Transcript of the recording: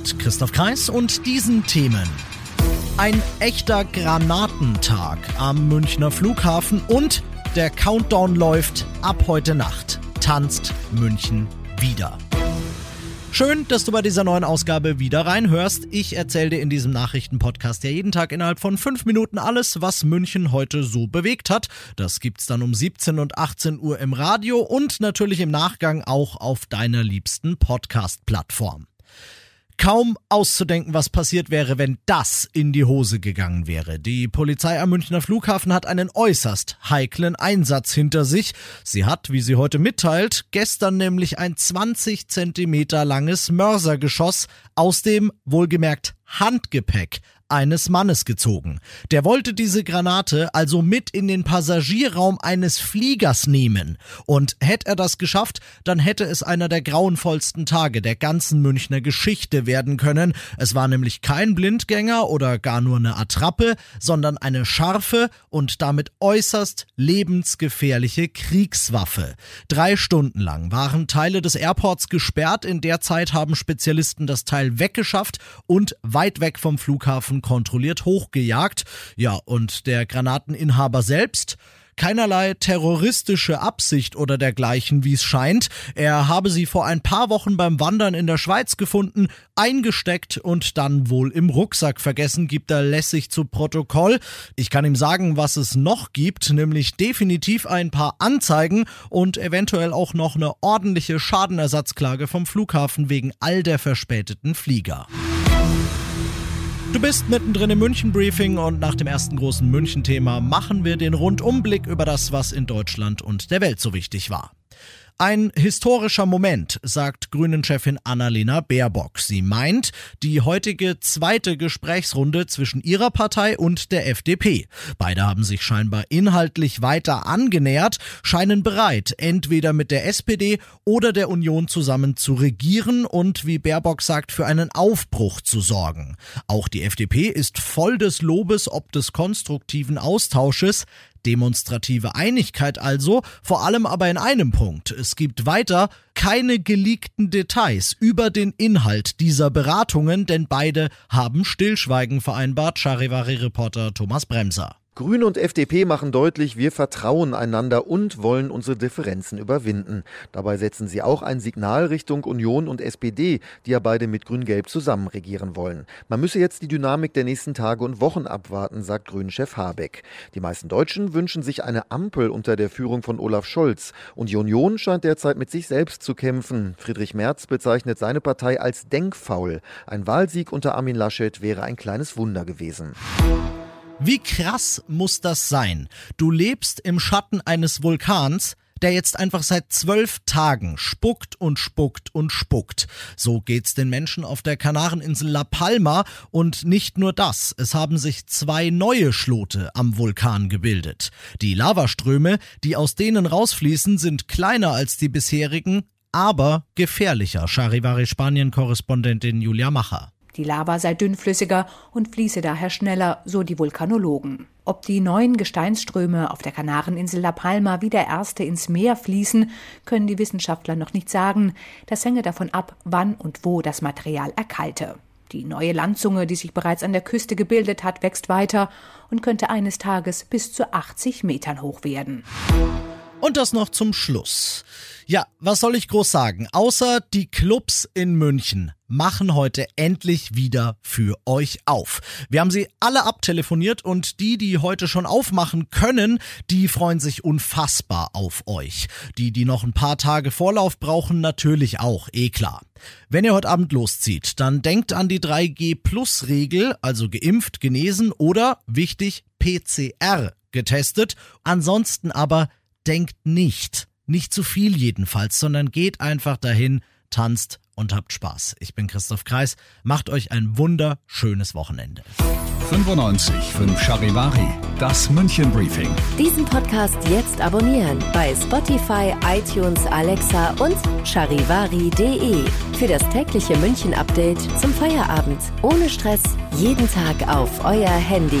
Mit Christoph Kreis und diesen Themen. Ein echter Granatentag am Münchner Flughafen und der Countdown läuft ab heute Nacht. Tanzt München wieder. Schön, dass du bei dieser neuen Ausgabe wieder reinhörst. Ich erzähle dir in diesem Nachrichtenpodcast ja jeden Tag innerhalb von fünf Minuten alles, was München heute so bewegt hat. Das gibt's dann um 17 und 18 Uhr im Radio und natürlich im Nachgang auch auf deiner liebsten Podcast-Plattform. Kaum auszudenken, was passiert wäre, wenn das in die Hose gegangen wäre. Die Polizei am Münchner Flughafen hat einen äußerst heiklen Einsatz hinter sich. Sie hat, wie sie heute mitteilt, gestern nämlich ein 20 Zentimeter langes Mörsergeschoss aus dem wohlgemerkt Handgepäck eines Mannes gezogen. Der wollte diese Granate also mit in den Passagierraum eines Fliegers nehmen. Und hätte er das geschafft, dann hätte es einer der grauenvollsten Tage der ganzen Münchner Geschichte werden können. Es war nämlich kein Blindgänger oder gar nur eine Attrappe, sondern eine scharfe und damit äußerst lebensgefährliche Kriegswaffe. Drei Stunden lang waren Teile des Airports gesperrt. In der Zeit haben Spezialisten das Teil weggeschafft und weit weg vom Flughafen kontrolliert hochgejagt. Ja, und der Granateninhaber selbst keinerlei terroristische Absicht oder dergleichen, wie es scheint. Er habe sie vor ein paar Wochen beim Wandern in der Schweiz gefunden, eingesteckt und dann wohl im Rucksack vergessen, gibt er lässig zu Protokoll. Ich kann ihm sagen, was es noch gibt, nämlich definitiv ein paar Anzeigen und eventuell auch noch eine ordentliche Schadenersatzklage vom Flughafen wegen all der verspäteten Flieger. Du bist mittendrin im München-Briefing und nach dem ersten großen München-Thema machen wir den Rundumblick über das, was in Deutschland und der Welt so wichtig war. Ein historischer Moment, sagt Grünen-Chefin Annalena Baerbock. Sie meint die heutige zweite Gesprächsrunde zwischen ihrer Partei und der FDP. Beide haben sich scheinbar inhaltlich weiter angenähert, scheinen bereit, entweder mit der SPD oder der Union zusammen zu regieren und, wie Baerbock sagt, für einen Aufbruch zu sorgen. Auch die FDP ist voll des Lobes ob des konstruktiven Austausches. Demonstrative Einigkeit also, vor allem aber in einem Punkt. Es gibt weiter keine geleakten Details über den Inhalt dieser Beratungen, denn beide haben Stillschweigen vereinbart, Charivari-Reporter Thomas Bremser. Grüne und FDP machen deutlich, wir vertrauen einander und wollen unsere Differenzen überwinden. Dabei setzen sie auch ein Signal Richtung Union und SPD, die ja beide mit Grün-Gelb zusammen regieren wollen. Man müsse jetzt die Dynamik der nächsten Tage und Wochen abwarten, sagt Grünchef Habeck. Die meisten Deutschen wünschen sich eine Ampel unter der Führung von Olaf Scholz. Und die Union scheint derzeit mit sich selbst zu kämpfen. Friedrich Merz bezeichnet seine Partei als denkfaul. Ein Wahlsieg unter Armin Laschet wäre ein kleines Wunder gewesen. Wie krass muss das sein? Du lebst im Schatten eines Vulkans, der jetzt einfach seit zwölf Tagen spuckt und spuckt und spuckt. So geht's den Menschen auf der Kanareninsel La Palma und nicht nur das, es haben sich zwei neue Schlote am Vulkan gebildet. Die Lavaströme, die aus denen rausfließen, sind kleiner als die bisherigen, aber gefährlicher. Charivari Spanien Korrespondentin Julia Macher. Die Lava sei dünnflüssiger und fließe daher schneller, so die Vulkanologen. Ob die neuen Gesteinsströme auf der Kanareninsel La Palma wie der erste ins Meer fließen, können die Wissenschaftler noch nicht sagen. Das hänge davon ab, wann und wo das Material erkalte. Die neue Landzunge, die sich bereits an der Küste gebildet hat, wächst weiter und könnte eines Tages bis zu 80 Metern hoch werden. Und das noch zum Schluss. Ja, was soll ich groß sagen? Außer die Clubs in München machen heute endlich wieder für euch auf. Wir haben sie alle abtelefoniert und die, die heute schon aufmachen können, die freuen sich unfassbar auf euch. Die, die noch ein paar Tage Vorlauf brauchen, natürlich auch, eh klar. Wenn ihr heute Abend loszieht, dann denkt an die 3G-Plus-Regel, also geimpft, genesen oder, wichtig, PCR getestet. Ansonsten aber denkt nicht nicht zu viel jedenfalls, sondern geht einfach dahin, tanzt und habt Spaß. Ich bin Christoph Kreis. Macht euch ein wunderschönes Wochenende. 95 5 Charivari, das München Briefing. Diesen Podcast jetzt abonnieren bei Spotify, iTunes, Alexa und charivari.de. Für das tägliche München Update zum Feierabend. Ohne Stress, jeden Tag auf euer Handy.